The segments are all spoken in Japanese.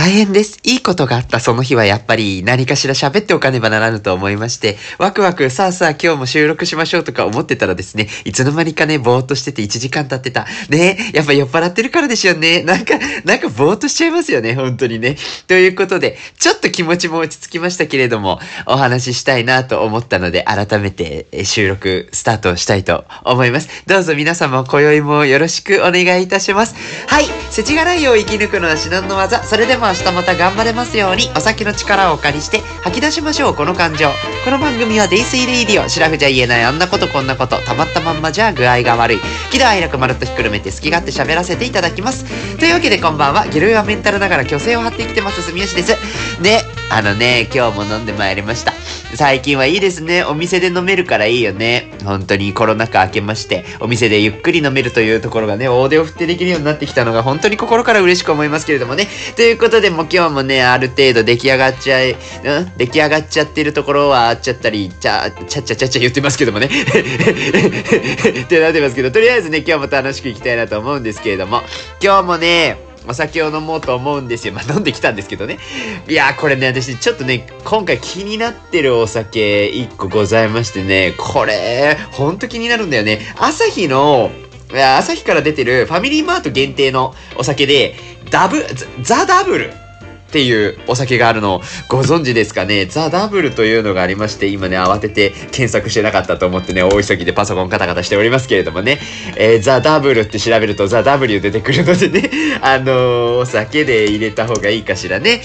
大変です。いいことがあったその日はやっぱり何かしら喋っておかねばならぬと思いまして、ワクワクさあさあ今日も収録しましょうとか思ってたらですね、いつの間にかね、ぼーっとしてて1時間経ってた。ねやっぱ酔っ払ってるからでしょうね。なんか、なんかぼーっとしちゃいますよね、本当にね。ということで、ちょっと気持ちも落ち着きましたけれども、お話ししたいなと思ったので、改めて収録スタートしたいと思います。どうぞ皆様、今宵もよろしくお願いいたします。はい、世知辛いを生き抜くのは至難の技。それでも明日また頑張れますように、お酒の力をお借りして吐き出しましょう、この感情。この番組はデイスイレイディオ。シラフじゃ言えないあんなことこんなこと、たまったまんまじゃ具合が悪い。喜怒哀楽まるっとひっくるめて好き勝手喋らせていただきます。というわけでこんばんは、ゲルはメンタルながら虚勢を張ってきてます、住吉です。で、あのね、今日も飲んでまいりました。最近はいいですね。お店で飲めるからいいよね。本当にコロナ禍明けまして、お店でゆっくり飲めるというところがね、大手を振ってできるようになってきたのが本当に心から嬉しく思いますけれどもね。ということで、でも今日もね、ある程度出来上がっちゃい、うん？出来上がっちゃってるところはあっちゃったり、ちゃ、ちゃっちゃちゃちゃ言ってますけどもね。ってなってますけど、とりあえずね、今日も楽しくいきたいなと思うんですけれども、今日もね、お酒を飲もうと思うんですよ。まあ、飲んできたんですけどね。いや、これね、私、ちょっとね、今回気になってるお酒1個ございましてね、これ、ほんと気になるんだよね。朝日の、いや朝日から出てるファミリーマート限定のお酒で、ダブ、ザ・ダブル。っていうお酒があるのをご存知ですかね？ザ・ダブルというのがありまして、今ね、慌てて検索してなかったと思ってね、大急ぎでパソコンカタカタしておりますけれどもね、えーザ・ダブルって調べるとザ・ダブル出てくるのでね、あのーお酒で入れた方がいいかしらね。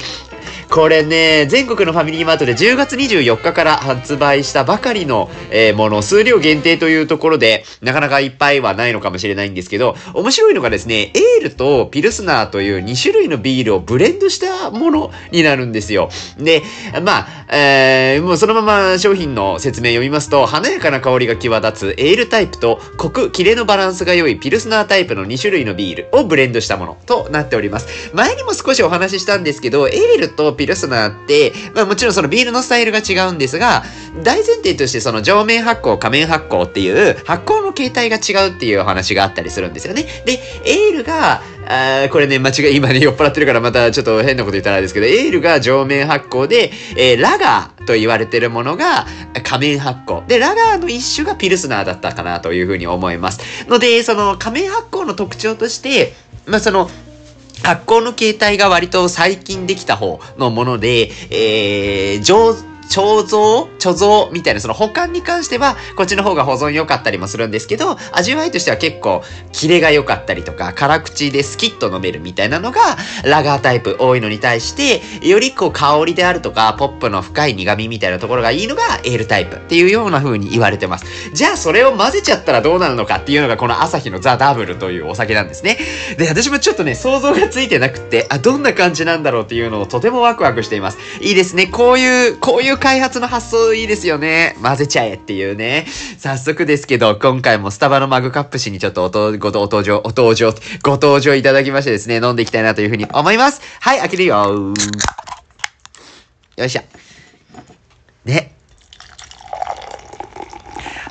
これね、全国のファミリーマートで10月24日から発売したばかりの、えーもの、数量限定というところで、なかなかいっぱいはないのかもしれないんですけど、面白いのがですね、エールとピルスナーという2種類のビールをブレンドしたものになるんですよ。で、まあ、えーもうそのまま商品の説明読みますと、華やかな香りが際立つエールタイプと、コク、キレのバランスが良いピルスナータイプの2種類のビールをブレンドしたものとなっております。前にも少しお話ししたんですけど、エールとピルスナーって、まあもちろんそのビールのスタイルが違うんですが、大前提としてその上面発酵、下面発酵っていう発酵の形態が違うっていうお話があったりするんですよね。で、エールが、あーこれね、間違い、今ね、酔っ払ってるからまたちょっと変なこと言ったらあれですけど、エールが上面発酵で、えーラガーと言われてるものが下面発酵。で、ラガーの一種がピルスナーだったかなというふうに思います。ので、その下面発酵の特徴として、まあその、発酵の形態が割と最近できた方のもので、えー、上、貯蔵貯蔵みたいな、その保管に関しては、こっちの方が保存良かったりもするんですけど、味わいとしては結構、キレが良かったりとか、辛口でスキッと飲めるみたいなのが、ラガータイプ多いのに対して、よりこう香りであるとか、ポップの深い苦味みたいなところがいいのが、エールタイプっていうような風に言われてます。じゃあ、それを混ぜちゃったらどうなるのかっていうのが、この朝日のザ・ダブルというお酒なんですね。で、私もちょっとね、想像がついてなくて、あ、どんな感じなんだろうっていうのをとてもワクワクしています。いいですね。こういう、こういう開発の発想いいですよね。混ぜちゃえっていうね。早速ですけど、今回もスタバのマグカップ氏にちょっとおとごご登場、お登場、ご登場いただきましてですね、飲んでいきたいなというふうに思います。はい、開けるよ。よいしょ。ね。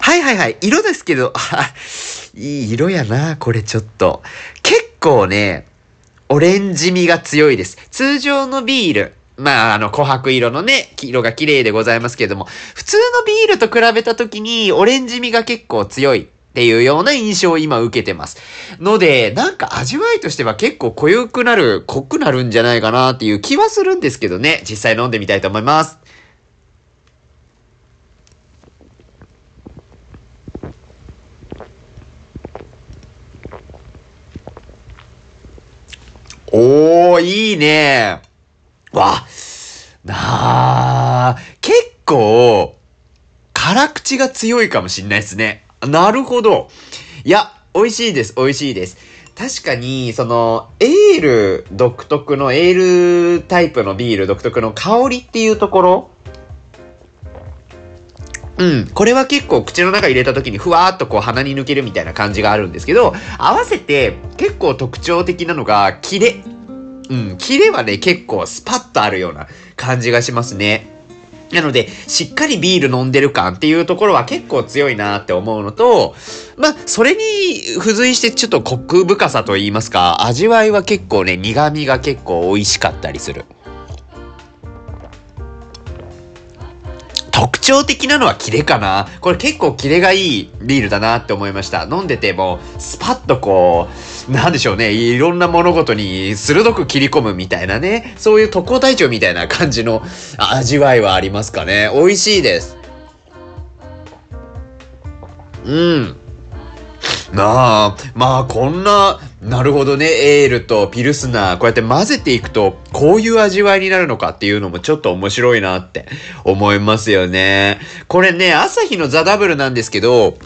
はいはいはい。色ですけど、あ いい色やな、これちょっと。結構ね、オレンジ味が強いです。通常のビール。まあ、あの、琥珀色のね、色が綺麗でございますけれども、普通のビールと比べたときに、オレンジ味が結構強いっていうような印象を今受けてます。ので、なんか味わいとしては結構濃ゆくなる、濃くなるんじゃないかなっていう気はするんですけどね、実際飲んでみたいと思います。おー、いいねわ、なあ、結構、辛口が強いかもしんないですね。なるほど。いや、美味しいです、美味しいです。確かに、その、エール独特の、エールタイプのビール独特の香りっていうところうん。これは結構口の中入れた時にふわーっとこう鼻に抜けるみたいな感じがあるんですけど、合わせて結構特徴的なのが、キレ。うん。キレはね、結構スパッとあるような感じがしますね。なので、しっかりビール飲んでる感っていうところは結構強いなって思うのと、まあ、それに付随してちょっとコク深さと言いますか、味わいは結構ね、苦味が結構美味しかったりする。特徴的なのはキレかな。これ結構キレがいいビールだなって思いました。飲んでても、スパッとこう、なんでしょうね、いろんな物事に鋭く切り込むみたいなね、そういう特攻隊長みたいな感じの味わいはありますかね。美味しいです。うん。なあ、まあこんな、なるほどね、エールとピルスナー、こうやって混ぜていくと、こういう味わいになるのかっていうのもちょっと面白いなって思いますよね。これね、朝日のザ・ダブルなんですけど、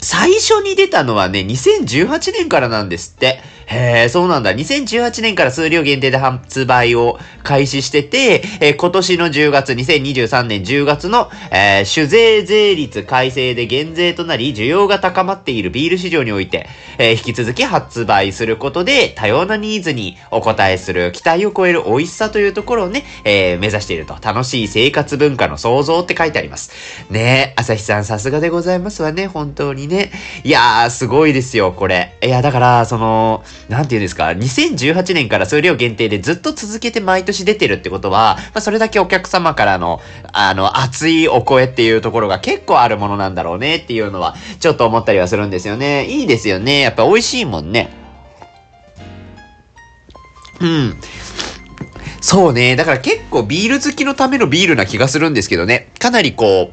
最初に出たのはね、2018年からなんですって。へえ、そうなんだ。2018年から数量限定で発売を開始してて、えー、今年の10月、2023年10月の、えー、酒税税率改正で減税となり、需要が高まっているビール市場において、えー、引き続き発売することで、多様なニーズにお応えする期待を超える美味しさというところをね、え目指していると。楽しい生活文化の創造って書いてあります。ねえ、朝日さんさすがでございますわね、本当にね。いやー、すごいですよ、これ。いや、だから、その、なんて言うんですか、2018年から数量限定でずっと続けて毎年出てるってことは、まあ、それだけお客様からの、あの、熱いお声っていうところが結構あるものなんだろうねっていうのは、ちょっと思ったりはするんですよね。いいですよね。やっぱ美味しいもんね。うん。そうね。だから結構ビール好きのためのビールな気がするんですけどね。かなりこ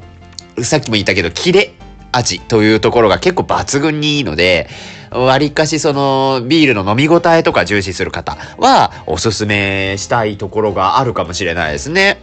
う、さっきも言ったけど、キレ味というところが結構抜群にいいので、割かしそのビールの飲み応えとか重視する方はおすすめしたいところがあるかもしれないですね。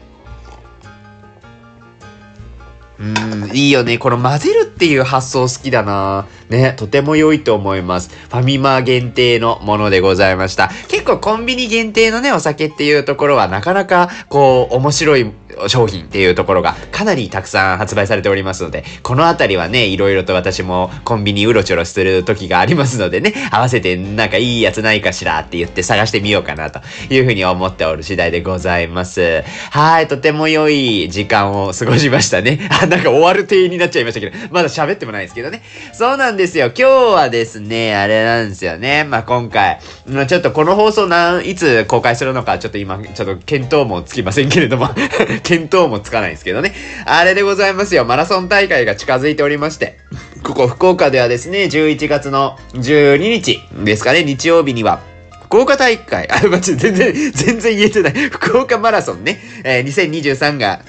うん、いいよね。この混ぜるっていう発想好きだな。ね、とても良いと思います。ファミマ限定のものでございました。結構コンビニ限定のね、お酒っていうところはなかなかこう面白い商品っていうところがかなりたくさん発売されておりますので、このあたりはね、いろいろと私もコンビニうろちょろする時がありますのでね、合わせてなんかいいやつないかしらって言って探してみようかなというふうに思っておる次第でございます。はい、とても良い時間を過ごしましたね。あ、なんか終わる定になっちゃいましたけど、まだ喋ってもないですけどね。そうなんですですよ。今日はですね、あれなんですよね。まあ、今回、ちょっとこの放送なん、いつ公開するのか、ちょっと今、ちょっと見当もつきませんけれども 見当もつかないんですけどね。あれでございますよ。マラソン大会が近づいておりまして。ここ福岡ではですね、11月の12日ですかね、日曜日には、福岡大会、あ、間違全然、全然言えてない。福岡マラソンね、えー、2023が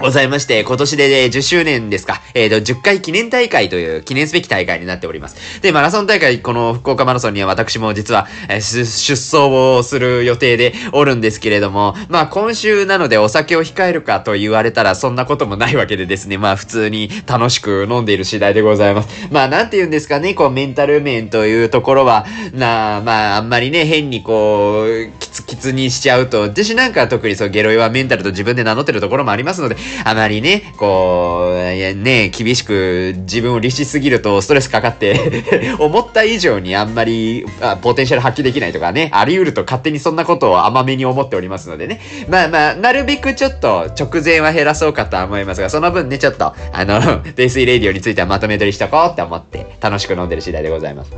ございまして、今年で、ね、10周年ですか。えっ、ー、と、10回記念大会という記念すべき大会になっております。で、マラソン大会、この福岡マラソンには私も実は、えー、出走をする予定でおるんですけれども、まあ今週なのでお酒を控えるかと言われたらそんなこともないわけでですね、まあ普通に楽しく飲んでいる次第でございます。まあなんて言うんですかね、こうメンタル面というところは、なあまああんまりね、変にこう、キツキツにしちゃうと、私なんか特にそうゲロイはメンタルと自分で名乗ってるところもありますので、あまりね、こう、ね、厳しく自分を律しすぎるとストレスかかって 思った以上にあんまりポテンシャル発揮できないとかね、あり得ると勝手にそんなことを甘めに思っておりますのでね。まあまあ、なるべくちょっと直前は減らそうかとは思いますが、その分ね、ちょっと、あの、泥酔レディオについてはまとめ取りしとこうって思って楽しく飲んでる次第でございます。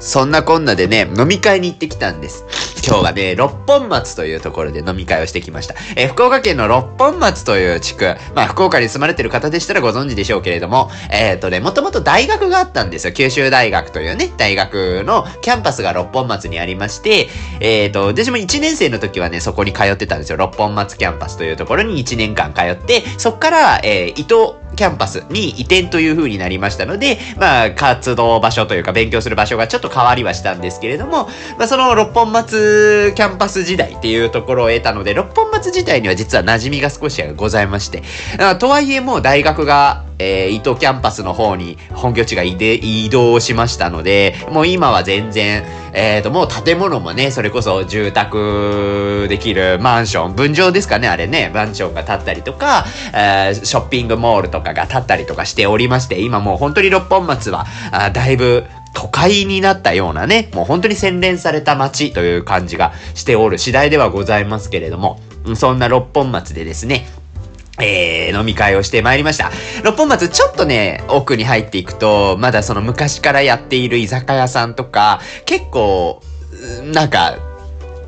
そんなこんなでね、飲み会に行ってきたんです。今日はね、六本松というところで飲み会をしてきました。えー、福岡県の六本松という地区、まあ、福岡に住まれてる方でしたらご存知でしょうけれども、えっ、ー、とね、もともと大学があったんですよ。九州大学というね、大学のキャンパスが六本松にありまして、えっ、ー、と、私も1年生の時はね、そこに通ってたんですよ。六本松キャンパスというところに1年間通って、そっから、えー、伊都キャンパスに移転という風になりましたので、まあ、活動場所というか勉強する場所がちょっと変わりはしたんですけれども、まあ、その六本松キャンパス時代っていうところを経たので、六本松自体には実は馴染みが少しはございまして、とはいえもう大学がえー、伊都キャンパスの方に本拠地が移動しましたので、もう今は全然、えっ、ー、と、もう建物もね、それこそ住宅できるマンション、分譲ですかね、あれね、マンションが建ったりとか、えー、ショッピングモールとかが建ったりとかしておりまして、今もう本当に六本松は、あだいぶ都会になったようなね、もう本当に洗練された街という感じがしておる次第ではございますけれども、そんな六本松でですね、えー、飲み会をしてまいりました。六本松ちょっとね、奥に入っていくと、まだその昔からやっている居酒屋さんとか、結構、なんか、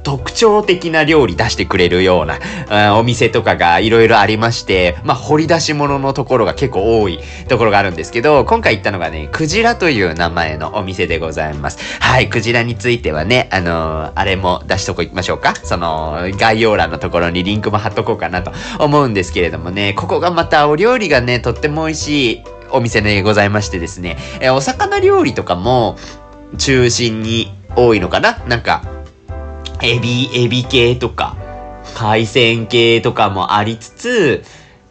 特徴的な料理出してくれるような、お店とかがいろいろありまして、まあ、掘り出し物のところが結構多いところがあるんですけど、今回行ったのがね、クジラという名前のお店でございます。はい、クジラについてはね、あのー、あれも出しとこいきましょうか。その、概要欄のところにリンクも貼っとこうかなと思うんですけれどもね、ここがまたお料理がね、とっても美味しいお店でございましてですね、えお魚料理とかも中心に多いのかな？なんか、エビ、エビ系とか、海鮮系とかもありつつ、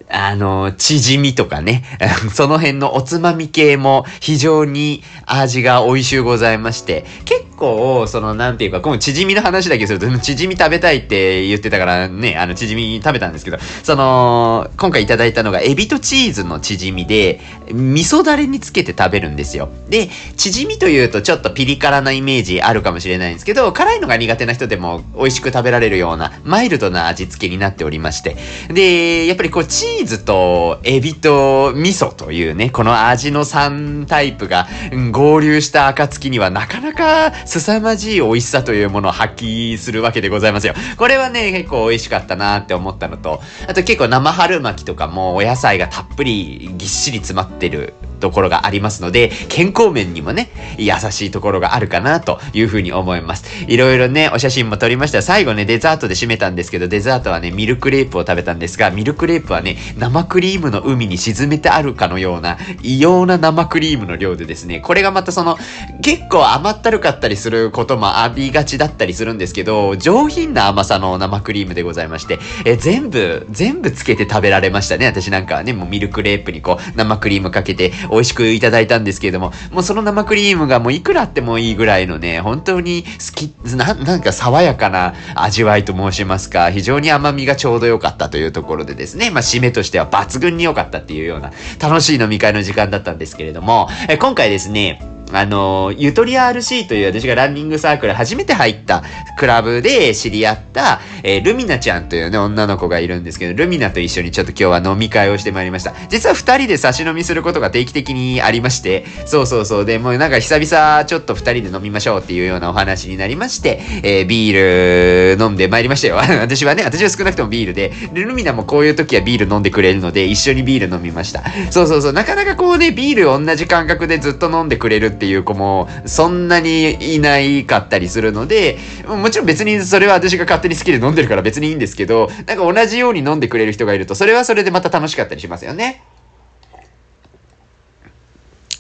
あの、チヂミとかね、その辺のおつまみ系も非常に味が美味しゅうございまして、結構、その、なんていうか、このチヂミの話だけすると、チヂミ食べたいって言ってたからね、あの、チヂミ食べたんですけど、その、今回いただいたのが、エビとチーズのチヂミで、味噌だれにつけて食べるんですよ。で、チヂミというとちょっとピリ辛なイメージあるかもしれないんですけど、辛いのが苦手な人でも美味しく食べられるような、マイルドな味付けになっておりまして、で、やっぱりこう、チーズとエビと味噌というね、この味の3タイプが合流した暁にはなかなか凄まじい美味しさというものを発揮するわけでございますよ。これはね、結構美味しかったなって思ったのと、あと結構生春巻きとかもお野菜がたっぷりぎっしり詰まってるところがありますので、健康面にもね、優しいところがあるかなというふうに思います。いろいろね、お写真も撮りました。最後ね、デザートで締めたんですけど、デザートはね、ミルクレープを食べたんですが、ミルクレープはね、生クリームの海に沈めてあるかのような、異様な生クリームの量でですね、これがまたその、結構甘ったるかったりすることもありがちだったりするんですけど、上品な甘さの生クリームでございまして、え全部、全部つけて食べられましたね。私なんかはね、もうミルクレープにこう、生クリームかけて美味しくいただいたんですけれども、もうその生クリームがもういくらあってもいいぐらいのね、本当に好き、な、なんか爽やかな味わいと申しますか、非常に甘みがちょうど良かったというところでですね、まあ締めとしては抜群に良かったっていうような楽しい飲み会の時間だったんですけれども、え今回ですね、あの、ゆとり RC という私がランニングサークル初めて入ったクラブで知り合った、えー、ルミナちゃんというね、女の子がいるんですけど、ルミナと一緒にちょっと今日は飲み会をしてまいりました。実は二人で差し飲みすることが定期的にありまして、そうそうそう。で、もうなんか久々ちょっと二人で飲みましょうっていうようなお話になりまして、えー、ビール飲んでまいりましたよ。私はね、私は少なくともビールで、ルミナもこういう時はビール飲んでくれるので、一緒にビール飲みました。そうそうそう。なかなかこうね、ビール同じ感覚でずっと飲んでくれるっていう子もそんなにいないかったりするので、もちろん別にそれは私が勝手に好きで飲んでるから別にいいんですけど、なんか同じように飲んでくれる人がいると、それはそれでまた楽しかったりしますよね。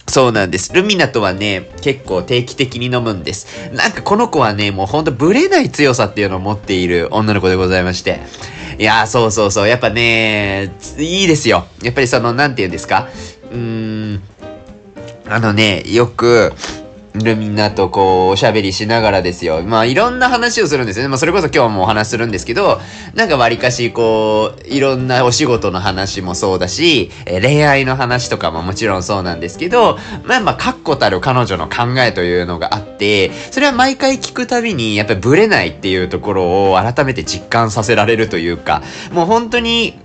そうなんです。ルミナとはね、結構定期的に飲むんです。なんかこの子はね、もうほんとブレない強さっていうのを持っている女の子でございまして。いやー、そうそうそう。やっぱね、いいですよ。やっぱりその、なんて言うんですか？うーん、あのね、よく、るみんなとこう、おしゃべりしながらですよ。まあ、いろんな話をするんですよね。まあ、それこそ今日もお話するんですけど、なんか割かし、こう、いろんなお仕事の話もそうだし、え恋愛の話とかももちろんそうなんですけど、まあまあ、確固たる彼女の考えというのがあって、それは毎回聞くたびに、やっぱりブレないっていうところを改めて実感させられるというか、もう本当に、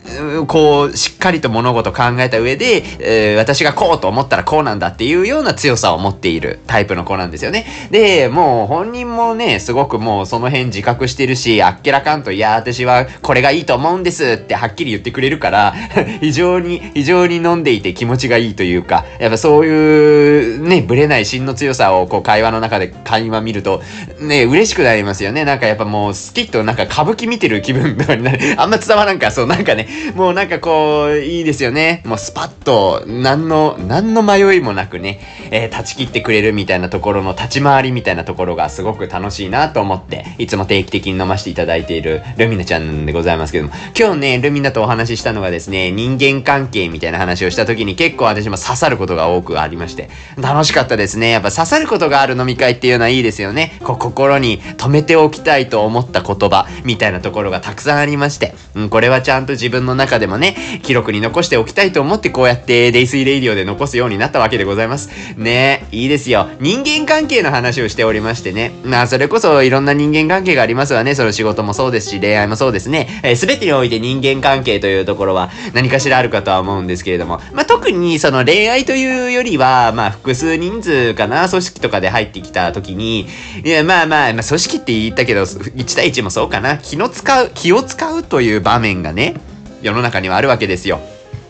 こう、しっかりと物事考えた上で、えー、私がこうと思ったらこうなんだっていうような強さを持っているタイプのの子なんですよね。で、もう本人もね、すごくもうその辺自覚してるし、あっけらかんと、いや、私はこれがいいと思うんですってはっきり言ってくれるから、非常に、非常に飲んでいて気持ちがいいというか、やっぱそういうね、ぶれない芯の強さをこう会話の中で会話見ると、ね、嬉しくなりますよね。なんかやっぱもう好きとなんか歌舞伎見てる気分とかになる。あんま伝わらんか、そうなんかね、もうなんかこう、いいですよね。もうスパッと、何の、何の迷いもなくね、えー、断ち切ってくれるみたいなところの立ち回りみたいなところがすごく楽しいなと思って、いつも定期的に飲ませていただいているルミナちゃんでございますけども、今日ね、ルミナとお話ししたのがですね、人間関係みたいな話をした時に結構私も刺さることが多くありまして、楽しかったですね。やっぱ刺さることがある飲み会っていうのはいいですよね。こう心に留めておきたいと思った言葉みたいなところがたくさんありまして、うん、これはちゃんと自分の中でもね、記録に残しておきたいと思ってこうやってデイスイレイディオで残すようになったわけでございます。ねいいですよ。人間関係の話をしておりましてね。まあそれこそいろんな人間関係がありますわね。その仕事もそうですし、恋愛もそうですね。えー、全てにおいて人間関係というところは何かしらあるかとは思うんですけれども、まあ特にその恋愛というよりは、まあ複数人数かな、組織とかで入ってきた時に、いやまあまあ、まあ、組織って言ったけど、1対1もそうかな。気の使う、気を使うという場面がね、世の中にはあるわけですよ。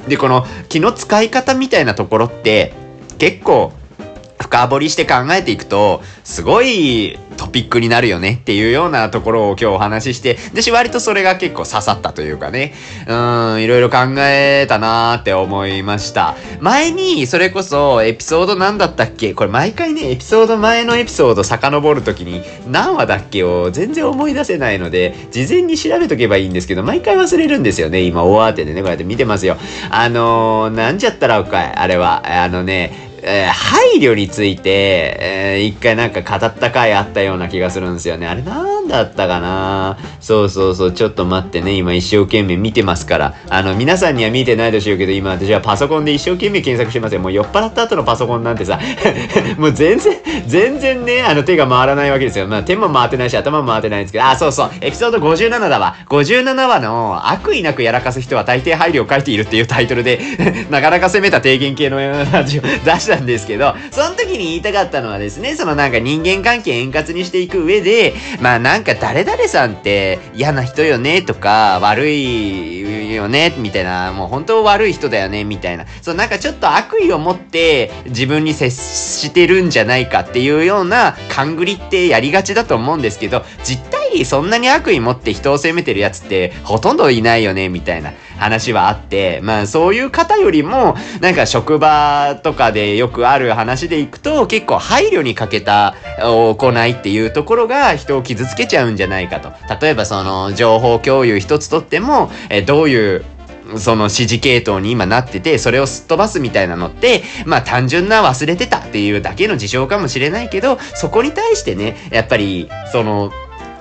で、この気の使い方みたいなところって、結構、深掘りして考えていくと、すごいトピックになるよねっていうようなところを今日お話しして、でし、割とそれが結構刺さったというかね、うん、いろいろ考えたなーって思いました。前に、それこそエピソード何だったっけ？これ毎回ね、エピソード前のエピソード遡るときに何話だっけ？を全然思い出せないので、事前に調べとけばいいんですけど、毎回忘れるんですよね。今、大当てでね、こうやって見てますよ。あのー、なんじゃったらおかい、あれは。あのね、えー、配慮について、えー、一回なんか語った回あったような気がするんですよね。あれなんだったかな？そうそうそう、ちょっと待ってね、今一生懸命見てますから。あの、皆さんには見てないでしょうけど、今私はパソコンで一生懸命検索してますよ。もう酔っ払った後のパソコンなんてさ、もう全然、全然ね、あの手が回らないわけですよ。まあ手も回ってないし、頭も回ってないんですけど、あ、そうそう、エピソード57だわ。57話の悪意なくやらかす人は大抵配慮を書いているっていうタイトルで なかなか攻めた提言系のラジオ出してしたんですけど、その時に言いたかったのはですね、そのなんか人間関係円滑にしていく上で、まあなんか誰々さんって嫌な人よねとか、悪いよねみたいな、もう本当悪い人だよねみたいな、そうなんかちょっと悪意を持って自分に接してるんじゃないかっていうような勘繰りってやりがちだと思うんですけど、実態そんなに悪意持って人を責めてるやつってほとんどいないよねみたいな。話はあって、まあそういう方よりも、なんか職場とかでよくある話でいくと、結構配慮に欠けた行いっていうところが人を傷つけちゃうんじゃないかと。例えばその情報共有一つとっても、えどういうその指示系統に今なってて、それをすっ飛ばすみたいなのって、まあ単純な忘れてたっていうだけの事象かもしれないけど、そこに対してね、やっぱり、その、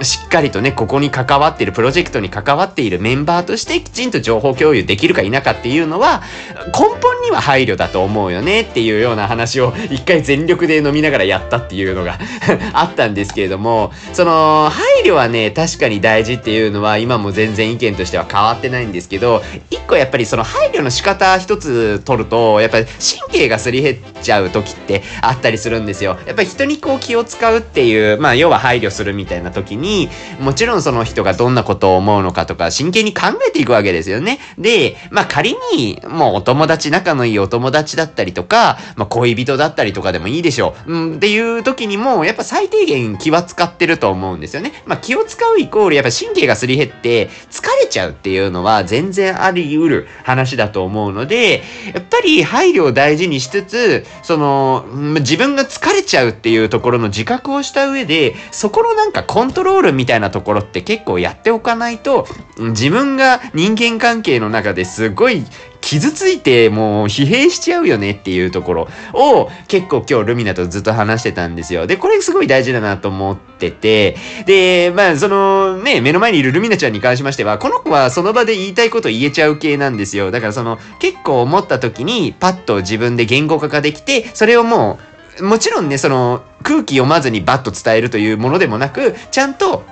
しっかりとね、ここに関わっている、プロジェクトに関わっているメンバーとしてきちんと情報共有できるか否かっていうのは、根本には配慮だと思うよねっていうような話を一回全力で飲みながらやったっていうのが あったんですけれども、その、配慮はね、確かに大事っていうのは今も全然意見としては変わってないんですけど、一個やっぱりその配慮の仕方一つ取ると、やっぱり神経がすり減っちゃう時ってあったりするんですよ。やっぱり人にこう気を使うっていう、まあ要は配慮するみたいな時に、に、もちろんその人がどんなことを思うのかとか、真剣に考えていくわけですよね。で、まあ仮に、もうお友達、仲のいいお友達だったりとか、まあ恋人だったりとかでもいいでしょう。うん、っていう時にも、やっぱ最低限気は使ってると思うんですよね。まあ気を使うイコール、やっぱ神経がすり減って疲れちゃうっていうのは全然あり得る話だと思うので、やっぱり配慮を大事にしつつ、その、自分が疲れちゃうっていうところの自覚をした上で、そこのなんかコントロールールみたいなところって結構やっておかないと、自分が人間関係の中ですごい傷ついてもう疲弊しちゃうよねっていうところを結構今日ルミナとずっと話してたんですよ。で、これすごい大事だなと思ってて、で、まあそのね、目の前にいるルミナちゃんに関しましては、この子はその場で言いたいこと言えちゃう系なんですよ。だからその結構思った時にパッと自分で言語化ができて、それをもうもちろんね、その空気読まずにバッと伝えるというものでもなく、ちゃんと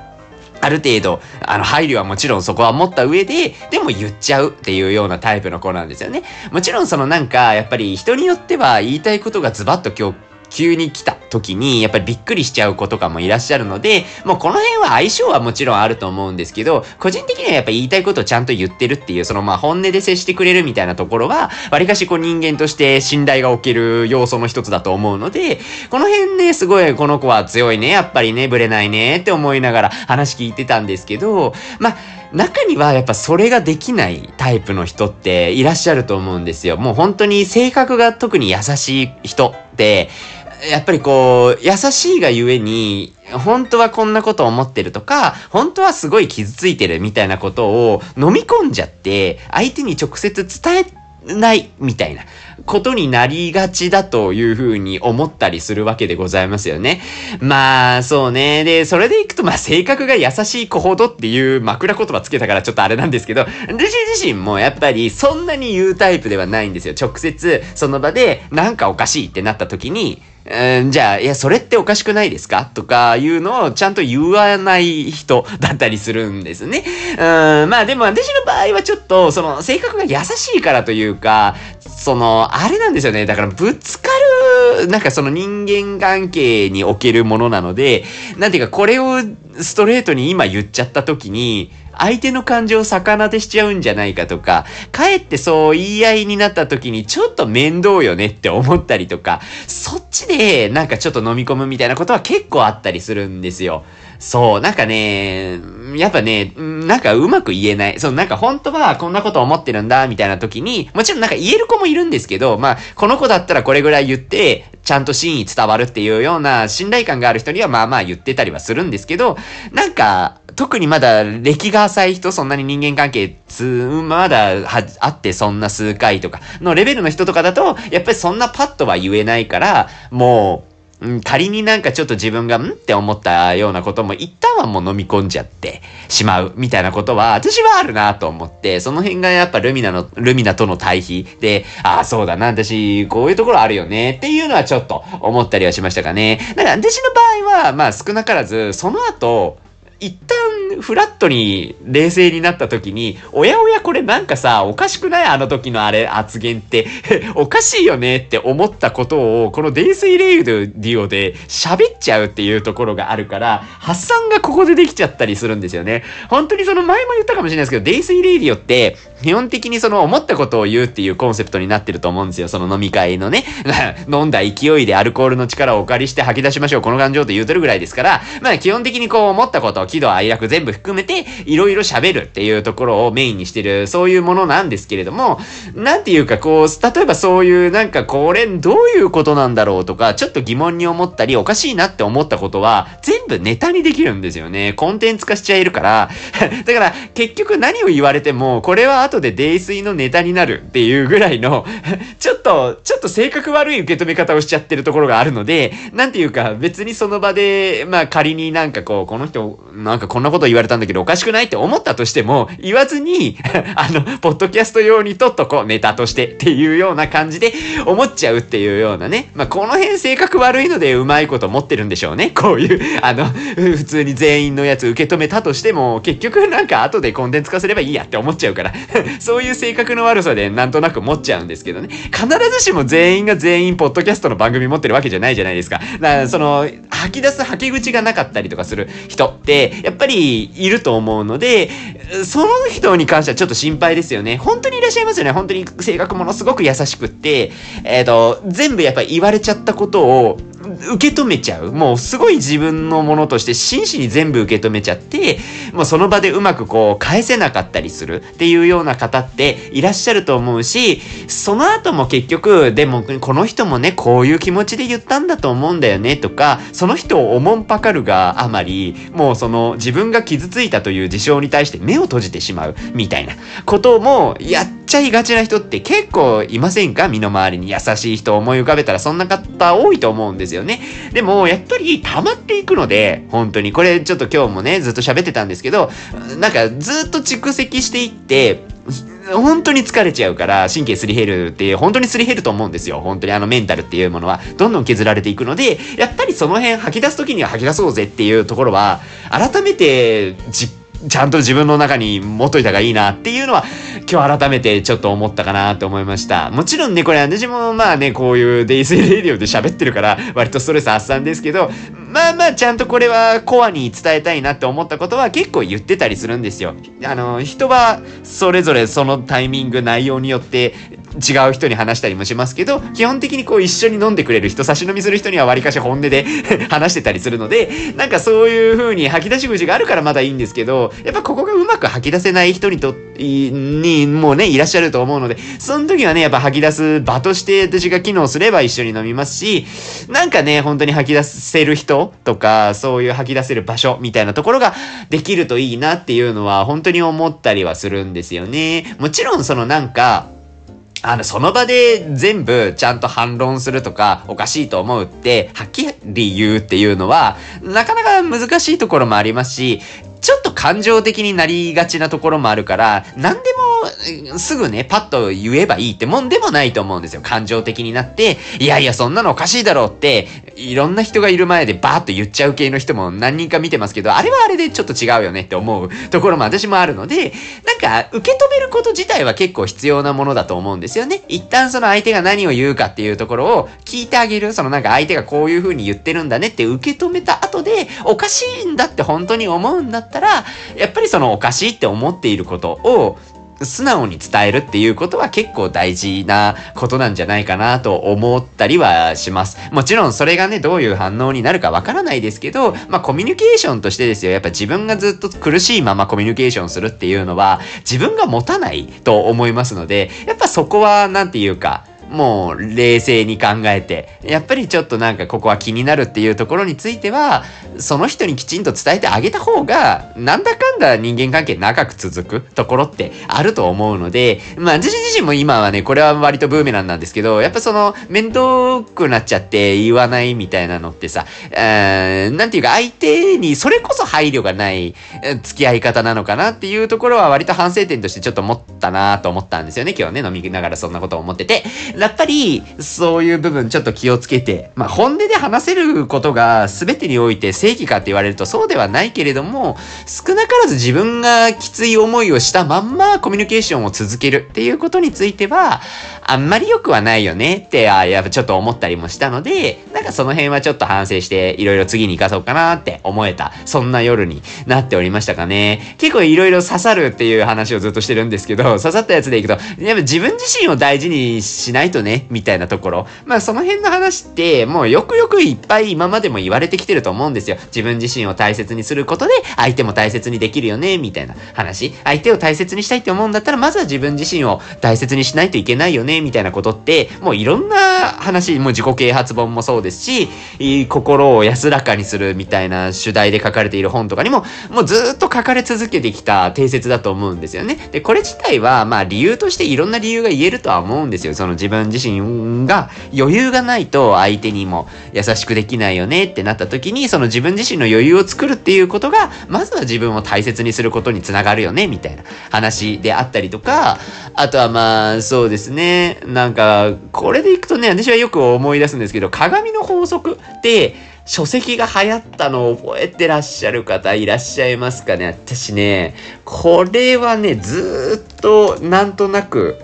ある程度、あの、配慮はもちろんそこは持った上で、でも言っちゃうっていうようなタイプの子なんですよね。もちろんそのなんか、やっぱり人によっては言いたいことがズバッと今日急に来た時に、やっぱりびっくりしちゃう子とかもいらっしゃるので、もうこの辺は相性はもちろんあると思うんですけど、個人的にはやっぱ言いたいことをちゃんと言ってるっていう、そのまあ本音で接してくれるみたいなところは、わりかしこう人間として信頼が起きる要素の一つだと思うので、この辺ね、すごいこの子は強いね、やっぱりね、ブレないねって思いながら 話聞いてたんですけど、まあ、中にはやっぱそれができないタイプの人っていらっしゃると思うんですよ。もう本当に性格が特に優しい人って、やっぱりこう、優しいがゆえに、本当はこんなこと思ってるとか、本当はすごい傷ついてるみたいなことを飲み込んじゃって、相手に直接伝えないみたいなことになりがちだというふうに思ったりするわけでございますよね。まあ、そうね。で、それでいくと、まあ、性格が優しい子ほどっていう枕言葉つけたからちょっとあれなんですけど、私自身もやっぱりそんなに言うタイプではないんですよ。直接、その場でなんかおかしいってなった時に、うん、じゃあ、いや、それっておかしくないですか？とかいうのをちゃんと言わない人だったりするんですね。うん、まあでも私の場合はちょっと、その性格が優しいからというか、その、あれなんですよね。だからぶつかる、なんかその人間関係におけるものなので、なんていうかこれをストレートに今言っちゃった時に、相手の感情を逆なでしちゃうんじゃないかとか、かえってそう言い合いになった時にちょっと面倒よねって思ったりとか、そっちでなんかちょっと飲み込むみたいなことは結構あったりするんですよ。そう、なんかね、やっぱね、なんかうまく言えない。そう、なんか本当はこんなこと思ってるんだ、みたいな時に、もちろんなんか言える子もいるんですけど、まあ、この子だったらこれぐらい言って、ちゃんと真意伝わるっていうような信頼感がある人にはまあまあ言ってたりはするんですけど、なんか、特にまだ歴が浅い人、そんなに人間関係つ、まだは、あってそんな数回とかのレベルの人とかだと、やっぱりそんなパッとは言えないから、もう、うん、仮になんかちょっと自分がんって思ったようなことも一旦はもう飲み込んじゃってしまうみたいなことは私はあるなと思って、その辺がやっぱルミナの、ルミナとの対比で、ああ、そうだな、私こういうところあるよねっていうのはちょっと思ったりはしましたかね。だから私の場合は、まあ少なからず、その後、一旦フラットに冷静になった時に、おやおやこれなんかさ、おかしくない？あの時のあれ発言って おかしいよねって思ったことを、この泥酔レイディオで喋っちゃうっていうところがあるから、発散がここでできちゃったりするんですよね。本当にその前も言ったかもしれないですけど、泥酔レイディオって、基本的にその思ったことを言うっていうコンセプトになってると思うんですよ。その飲み会のね。飲んだ勢いでアルコールの力をお借りして吐き出しましょう。この感情と言うてるぐらいですから、まあ基本的にこう思ったこと、喜怒哀楽全部含めて、いろいろ喋るっていうところをメインにしてる、そういうものなんですけれども、なんていうかこう、例えばそういうなんかこれどういうことなんだろうとか、ちょっと疑問に思ったり、おかしいなって思ったことは、全部ネタにできるんですよね。コンテンツ化しちゃえるから、だから結局何を言われても、これは後で泥酔のネタになるっていうぐらいの ちょっと、ちょっと性格悪い受け止め方をしちゃってるところがあるので、なんていうか別にその場で、まあ仮になんかこう、この人、なんかこんなこと言われたんだけどおかしくないって思ったとしても、言わずに あの、ポッドキャスト用にとっとこう、ネタとしてっていうような感じで思っちゃうっていうようなね。まあこの辺性格悪いのでうまいこと持ってるんでしょうね。こういう、あの、普通に全員のやつ受け止めたとしても、結局なんか後でコンテンツ化すればいいやって思っちゃうから そういう性格の悪さでなんとなく持っちゃうんですけどね。必ずしも全員が全員ポッドキャストの番組持ってるわけじゃないじゃないですか。だからその、吐き出す吐き口がなかったりとかする人って、やっぱりいると思うので、その人に関してはちょっと心配ですよね。本当にいらっしゃいますよね。本当に性格ものすごく優しくって、えっ、ー、と、全部やっぱり言われちゃったことを、受け止めちゃう。もうすごい自分のものとして真摯に全部受け止めちゃって、もうその場でうまくこう返せなかったりするっていうような方っていらっしゃると思うし、その後も結局、でもこの人もね、こういう気持ちで言ったんだと思うんだよねとか、その人をおもんぱかるがあまり、もうその自分が傷ついたという事象に対して目を閉じてしまうみたいな。こともやっちゃいがちな人って結構いませんか？身の回りに優しい人を思い浮かべたらそんな方多いと思うんですよ。よね。でも、やっぱり溜まっていくので、本当に。これちょっと今日もね、ずっと喋ってたんですけど、なんかずっと蓄積していって、本当に疲れちゃうから神経すり減るって本当にすり減ると思うんですよ。本当にあのメンタルっていうものはどんどん削られていくので、やっぱりその辺吐き出す時には吐き出そうぜっていうところは改めて実ちゃんと自分の中に持っといた方がいいなっていうのは今日改めてちょっと思ったかなと思いました。もちろんね、これ私もまあね、こういうデイスレディオで喋ってるから割とストレス発散ですけど、まあまあちゃんとこれはコアに伝えたいなって思ったことは結構言ってたりするんですよ。あの、人はそれぞれそのタイミング、内容によって違う人に話したりもしますけど、基本的にこう一緒に飲んでくれる人、差し飲みする人にはわりかし本音で 話してたりするので、なんかそういう風に吐き出し口があるからまだいいんですけど、やっぱここがうまく吐き出せない人にと、にもうね、いらっしゃると思うので、その時はね、やっぱ吐き出す場として私が機能すれば一緒に飲みますし、なんかね、本当に吐き出せる人とか、そういう吐き出せる場所みたいなところができるといいなっていうのは本当に思ったりはするんですよね。もちろんそのなんか、あの、その場で全部ちゃんと反論するとか、おかしいと思うって、はっきり言うっていうのは、なかなか難しいところもありますし、ちょっと感情的になりがちなところもあるから、何でもすぐね、パッと言えばいいってもんでもないと思うんですよ。感情的になって、いやいや、そんなのおかしいだろうって、いろんな人がいる前でバーッと言っちゃう系の人も何人か見てますけど、あれはあれでちょっと違うよねって思うところも私もあるので、なんか、受け止めること自体は結構必要なものだと思うんですよね。一旦その相手が何を言うかっていうところを聞いてあげる。そのなんか相手がこういう風に言ってるんだねって受け止めた後で、おかしいんだって本当に思うんだってたら、やっぱりそのおかしいって思っていることを素直に伝えるっていうことは結構大事なことなんじゃないかなと思ったりはします。もちろんそれがね、どういう反応になるかわからないですけど、まあコミュニケーションとしてですよ。やっぱ自分がずっと苦しいままコミュニケーションするっていうのは自分が持たないと思いますので、やっぱそこはなんていうか、もう冷静に考えて、やっぱりちょっとなんかここは気になるっていうところについては、その人にきちんと伝えてあげた方が、なんだかんだ人間関係長く続くところってあると思うので、まあ自身自身も今はね、これは割とブーメランなんですけど、やっぱその面倒くなっちゃって言わないみたいなのってさ、えー、なんていうか相手にそれこそ配慮がない付き合い方なのかなっていうところは割と反省点としてちょっと思ったなと思ったんですよね、今日ね、飲みながらそんなことを思ってて。やっぱり、そういう部分ちょっと気をつけて、まあ、本音で話せることが全てにおいて正義かって言われるとそうではないけれども、少なからず自分がきつい思いをしたまんまコミュニケーションを続けるっていうことについては、あんまり良くはないよねって、あやっぱちょっと思ったりもしたので、なんかその辺はちょっと反省して、いろいろ次に活かそうかなって思えた、そんな夜になっておりましたかね。結構いろいろ刺さるっていう話をずっとしてるんですけど、刺さったやつでいくと、やっぱ自分自身を大事にしないとね、みたいなところ。まあその辺の話って、もうよくよくいっぱい今までも言われてきてると思うんですよ。自分自身を大切にすることで、相手も大切にできるよね、みたいな話。相手を大切にしたいって思うんだったら、まずは自分自身を大切にしないといけないよね、みたいなことって、もういろんな話、もう自己啓発本もそうですし、心を安らかにするみたいな主題で書かれている本とかにも、もうずっと書かれ続けてきた定説だと思うんですよね。で、これ自体は、まあ理由としていろんな理由が言えるとは思うんですよ。その自分自身が余裕がないと相手にも優しくできないよねってなった時に、その自分自身の余裕を作るっていうことが、まずは自分を大切にすることにつながるよね、みたいな話であったりとか、あとはまあ、そうですね。なんか、これでいくとね、私はよく思い出すんですけど、鏡の法則って、書籍が流行ったのを覚えてらっしゃる方いらっしゃいますかね私ね、これはね、ずっとなんとなく、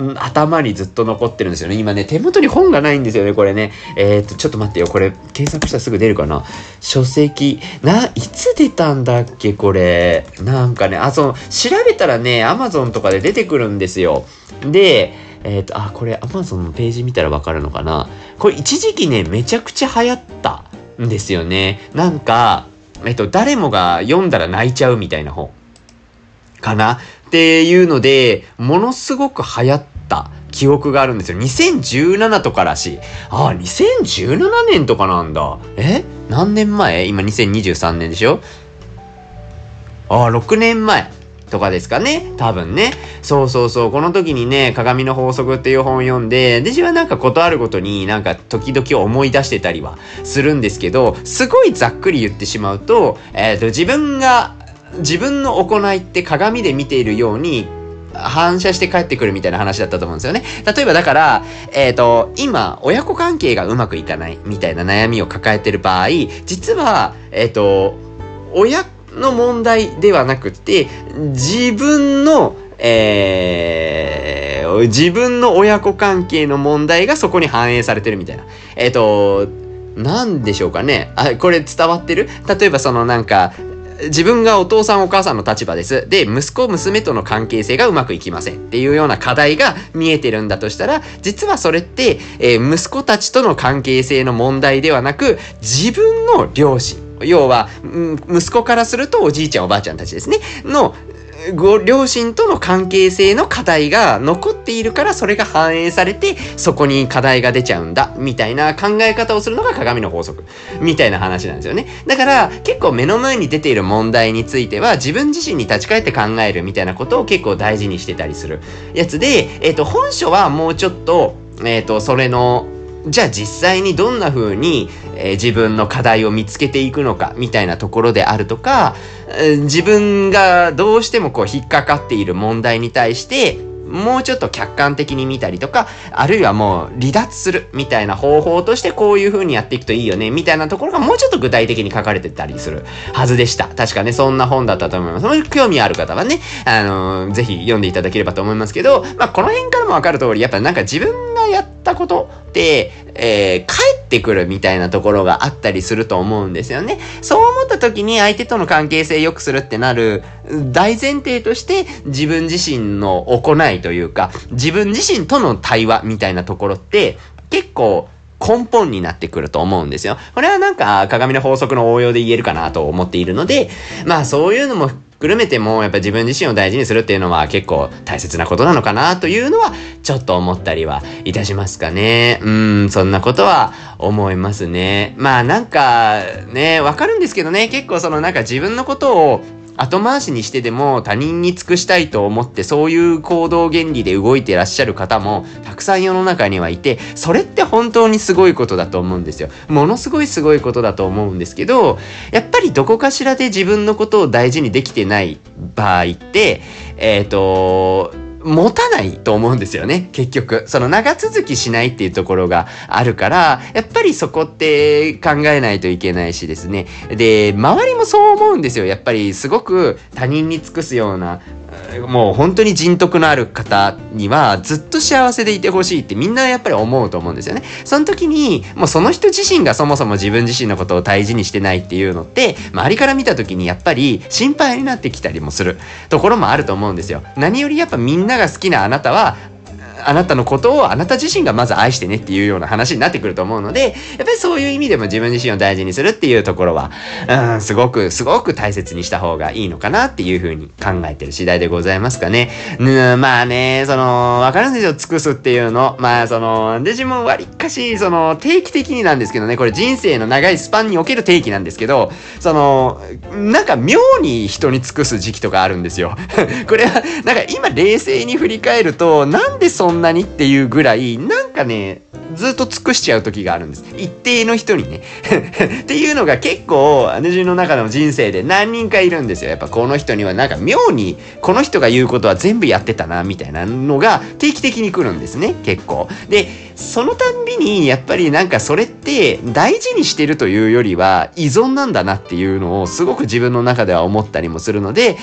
ん頭にずっと残ってるんですよね。今ね、手元に本がないんですよね、これね。えー、っと、ちょっと待ってよ。これ、検索したらすぐ出るかな？書籍。な、いつ出たんだっけ、これ。なんかね、あ、その、調べたらね、アマゾンとかで出てくるんですよ。で、えっ、と、あ、これ、アマゾンのページ見たらわかるのかな？これ、一時期ね、めちゃくちゃ流行ったんですよね。なんか、えっと、誰もが読んだら泣いちゃうみたいな本。かな？っていうので、ものすごく流行った記憶があるんですよ。2017とからしい。ああ、2017年とかなんだ。え？何年前？今2023年でしょ？ああ、6年前。とかですかね多分ね。そうそうそう。この時にね、鏡の法則っていう本を読んで、私はなんかことあるごとになんか時々思い出してたりはするんですけど、すごいざっくり言ってしまうと、えっ、ー、と、自分が自分の行いって鏡で見ているように反射して帰ってくるみたいな話だったと思うんですよね。例えばだから、えっ、ー、と、今、親子関係がうまくいかないみたいな悩みを抱えてる場合、実は、えっ、ー、と、親の問題ではなくて、自分の、えー、自分の親子関係の問題がそこに反映されてるみたいな。えっ、ー、と、なんでしょうかね。あ、これ伝わってる？例えばそのなんか、自分がお父さんお母さんの立場です。で、息子娘との関係性がうまくいきません。っていうような課題が見えてるんだとしたら、実はそれって、えー、息子たちとの関係性の問題ではなく、自分の両親、要は、息子からするとおじいちゃんおばあちゃんたちですね、のご両親との関係性の課題が残っているからそれが反映されてそこに課題が出ちゃうんだみたいな考え方をするのが鏡の法則。みたいな話なんですよね。だから結構目の前に出ている問題については自分自身に立ち返って考えるみたいなことを結構大事にしてたりする。やつで、えっ、ー、と本書はもうちょっとえっ、ー、とそれのじゃあ実際にどんな風に、えー、自分の課題を見つけていくのかみたいなところであるとか、えー、自分がどうしてもこう引っかかっている問題に対してもうちょっと客観的に見たりとか、あるいはもう離脱するみたいな方法としてこういう風にやっていくといいよね、みたいなところがもうちょっと具体的に書かれてたりするはずでした。確かね、そんな本だったと思います。もし興味ある方はね、あのー、ぜひ読んでいただければと思いますけど、まあ、この辺からもわかる通り、やっぱなんか自分がやってたことって、えー、帰ってくるみたいなところがあったりすると思うんですよね。そう思った時に相手との関係性良くするってなる大前提として自分自身の行いというか、自分自身との対話みたいなところって結構根本になってくると思うんですよ。これはなんか鏡の法則の応用で言えるかなと思っているので、まあそういうのもくるめてもやっぱ自分自身を大事にするっていうのは結構大切なことなのかなというのはちょっと思ったりはいたしますかね。うん、そんなことは思いますね。まあなんかね、わかるんですけどね、結構そのなんか自分のことを後回しにしてでも他人に尽くしたいと思ってそういう行動原理で動いてらっしゃる方もたくさん世の中にはいてそれって本当にすごいことだと思うんですよ。ものすごいすごいことだと思うんですけどやっぱりどこかしらで自分のことを大事にできてない場合ってえっ、ー、と持たないと思うんですよね、結局。その長続きしないっていうところがあるから、やっぱりそこって考えないといけないしですね。で、周りもそう思うんですよ。やっぱりすごく他人に尽くすようなもう本当に人徳のある方にはずっと幸せでいてほしいってみんなやっぱり思うと思うんですよね。その時にもうその人自身がそもそも自分自身のことを大事にしてないっていうのって周りから見た時にやっぱり心配になってきたりもするところもあると思うんですよ。何よりやっぱみんなが好きなあなたはあなたのことをあなた自身がまず愛してねっていうような話になってくると思うので、やっぱりそういう意味でも自分自身を大事にするっていうところは、うん、すごく、すごく大切にした方がいいのかなっていうふうに考えてる次第でございますかね。うん、まあね、その、わかるんですよ、尽くすっていうの。まあ、その、デジモン割かし、その、定期的になんですけどね、これ人生の長いスパンにおける定期なんですけど、その、なんか妙に人に尽くす時期とかあるんですよ。これは、なんか今冷静に振り返ると、なんでそんなにっていうぐらい、なんかね、ずっと尽くしちゃう時があるんです。一定の人にね。っていうのが結構、姉父の中の人生で何人かいるんですよ。やっぱこの人にはなんか妙に、この人が言うことは全部やってたな、みたいなのが定期的に来るんですね、結構。で、そのたんびに、やっぱりなんかそれって大事にしてるというよりは依存なんだなっていうのをすごく自分の中では思ったりもするので、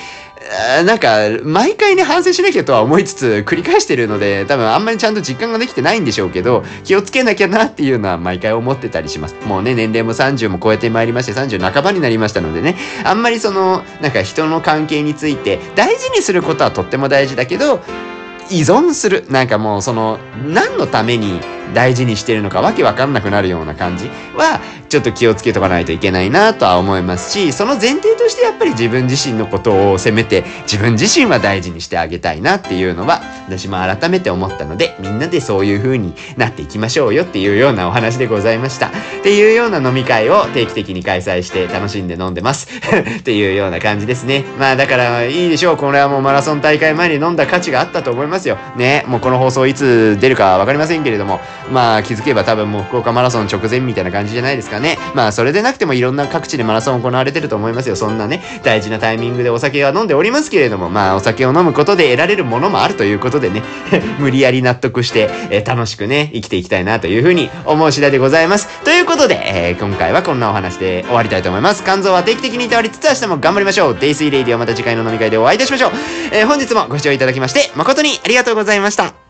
なんか、毎回ね、反省しなきゃとは思いつつ、繰り返してるので、多分あんまりちゃんと実感ができてないんでしょうけど、気をつけなきゃなっていうのは毎回思ってたりします。もうね、年齢も30も超えてまいりまして、30半ばになりましたのでね、あんまりその、なんか人の関係について、大事にすることはとっても大事だけど、依存する。なんかもうその、何のために大事にしてるのかわけわかんなくなるような感じは、ちょっと気をつけとかないといけないなとは思いますし、その前提としてやっぱり自分自身のことをせめて自分自身は大事にしてあげたいなっていうのは、私も改めて思ったので、みんなでそういう風になっていきましょうよっていうようなお話でございました。っていうような飲み会を定期的に開催して楽しんで飲んでます。っていうような感じですね。まあだからいいでしょう。これはもうマラソン大会前に飲んだ価値があったと思いますよ。ね。もうこの放送いつ出るかわかりませんけれども、まあ気づけば多分もう福岡マラソン直前みたいな感じじゃないですかね。まあそれでなくてもいろんな各地でマラソン行われてると思いますよ。そんなね、大事なタイミングでお酒は飲んでおりますけれども、まあお酒を飲むことで得られるものもあるということでね、無理やり納得して、えー、楽しくね、生きていきたいなというふうに思う次第でございます。ということで、えー、今回はこんなお話で終わりたいと思います。肝臓は定期的にいたわりつつ明日も頑張りましょう。デイスイレイディオまた次回の飲み会でお会いいたしましょう。えー、本日もご視聴いただきまして誠にありがとうございました。